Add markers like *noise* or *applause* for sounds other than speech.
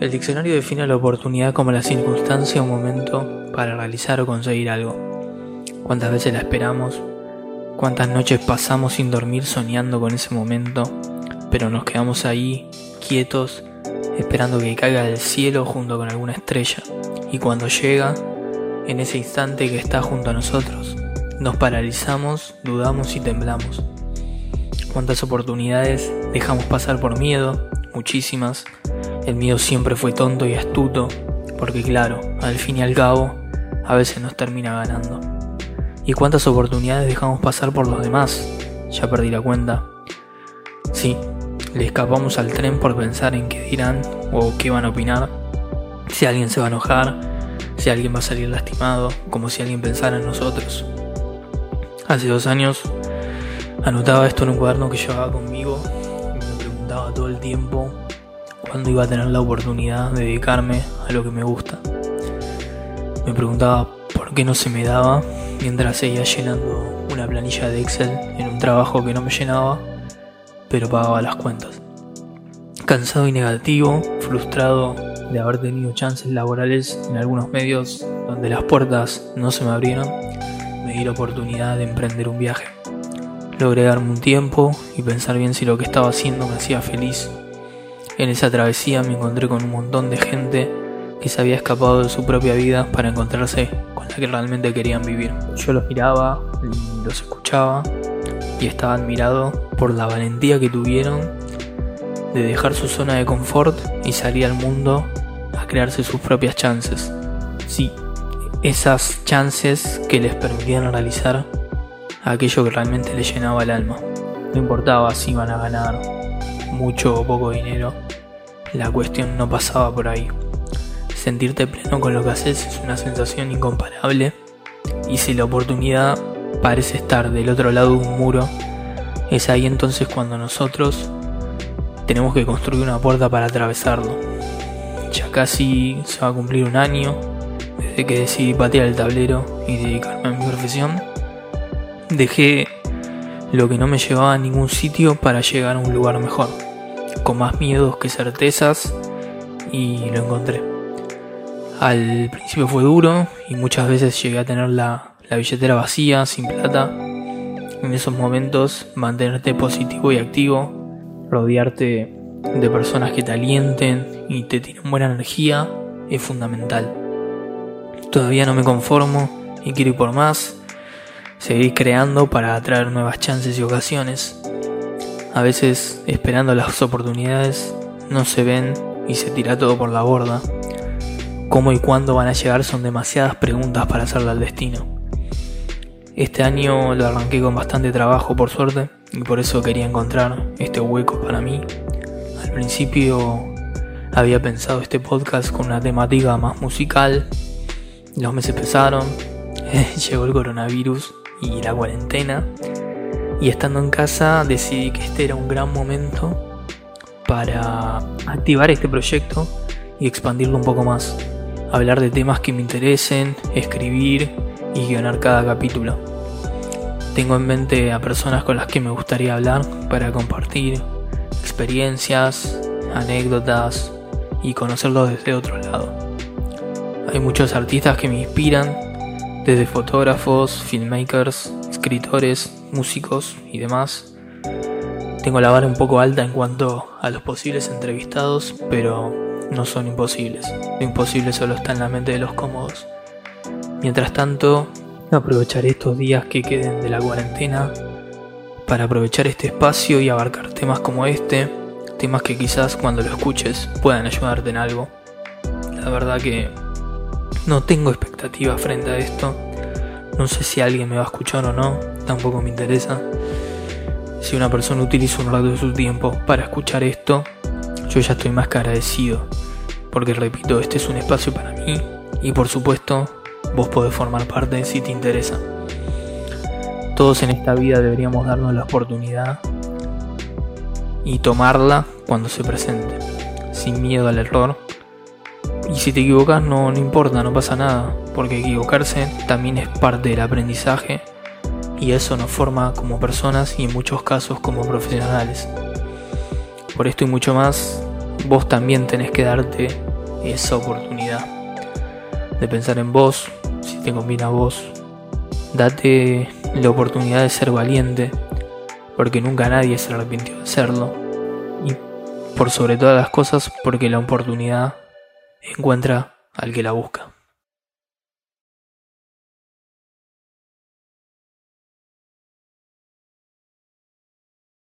El diccionario define la oportunidad como la circunstancia o momento para realizar o conseguir algo. ¿Cuántas veces la esperamos? ¿Cuántas noches pasamos sin dormir soñando con ese momento? Pero nos quedamos ahí, quietos, esperando que caiga del cielo junto con alguna estrella. Y cuando llega, en ese instante que está junto a nosotros, nos paralizamos, dudamos y temblamos. ¿Cuántas oportunidades dejamos pasar por miedo? Muchísimas el miedo siempre fue tonto y astuto, porque claro, al fin y al cabo, a veces nos termina ganando. ¿Y cuántas oportunidades dejamos pasar por los demás? Ya perdí la cuenta. Sí, le escapamos al tren por pensar en qué dirán o qué van a opinar, si alguien se va a enojar, si alguien va a salir lastimado, como si alguien pensara en nosotros. Hace dos años anotaba esto en un cuaderno que llevaba conmigo y me preguntaba todo el tiempo cuándo iba a tener la oportunidad de dedicarme a lo que me gusta. Me preguntaba por qué no se me daba mientras seguía llenando una planilla de Excel en un trabajo que no me llenaba, pero pagaba las cuentas. Cansado y negativo, frustrado de haber tenido chances laborales en algunos medios donde las puertas no se me abrieron, me di la oportunidad de emprender un viaje. Logré darme un tiempo y pensar bien si lo que estaba haciendo me hacía feliz en esa travesía me encontré con un montón de gente que se había escapado de su propia vida para encontrarse con la que realmente querían vivir. Yo los miraba y los escuchaba y estaba admirado por la valentía que tuvieron de dejar su zona de confort y salir al mundo a crearse sus propias chances. Sí, esas chances que les permitían realizar aquello que realmente les llenaba el alma. No importaba si iban a ganar mucho o poco dinero, la cuestión no pasaba por ahí. Sentirte pleno con lo que haces es una sensación incomparable y si la oportunidad parece estar del otro lado de un muro, es ahí entonces cuando nosotros tenemos que construir una puerta para atravesarlo. Ya casi se va a cumplir un año desde que decidí patear el tablero y dedicarme a mi profesión. Dejé lo que no me llevaba a ningún sitio para llegar a un lugar mejor, con más miedos que certezas, y lo encontré. Al principio fue duro y muchas veces llegué a tener la, la billetera vacía, sin plata. En esos momentos mantenerte positivo y activo, rodearte de personas que te alienten y te tienen buena energía es fundamental. Todavía no me conformo y quiero ir por más seguir creando para atraer nuevas chances y ocasiones. A veces, esperando las oportunidades, no se ven y se tira todo por la borda. Cómo y cuándo van a llegar son demasiadas preguntas para hacerle al destino. Este año lo arranqué con bastante trabajo por suerte y por eso quería encontrar este hueco para mí. Al principio había pensado este podcast con una temática más musical. Los meses pesaron, *laughs* llegó el coronavirus y la cuarentena. Y estando en casa decidí que este era un gran momento para activar este proyecto y expandirlo un poco más. Hablar de temas que me interesen, escribir y guionar cada capítulo. Tengo en mente a personas con las que me gustaría hablar para compartir experiencias, anécdotas y conocerlos desde otro lado. Hay muchos artistas que me inspiran desde fotógrafos, filmmakers, escritores, músicos y demás. Tengo la vara un poco alta en cuanto a los posibles entrevistados, pero no son imposibles. Lo imposible solo está en la mente de los cómodos. Mientras tanto, aprovecharé estos días que queden de la cuarentena para aprovechar este espacio y abarcar temas como este, temas que quizás cuando lo escuches puedan ayudarte en algo. La verdad que no tengo expectativas frente a esto. No sé si alguien me va a escuchar o no, tampoco me interesa. Si una persona utiliza un rato de su tiempo para escuchar esto, yo ya estoy más que agradecido. Porque repito, este es un espacio para mí y por supuesto vos podés formar parte si te interesa. Todos en esta vida deberíamos darnos la oportunidad y tomarla cuando se presente, sin miedo al error y si te equivocas no, no importa, no pasa nada, porque equivocarse también es parte del aprendizaje y eso nos forma como personas y en muchos casos como profesionales. Por esto y mucho más, vos también tenés que darte esa oportunidad de pensar en vos, si te combina a vos. Date la oportunidad de ser valiente, porque nunca nadie se arrepintió de hacerlo. Y por sobre todas las cosas, porque la oportunidad encuentra al que la busca.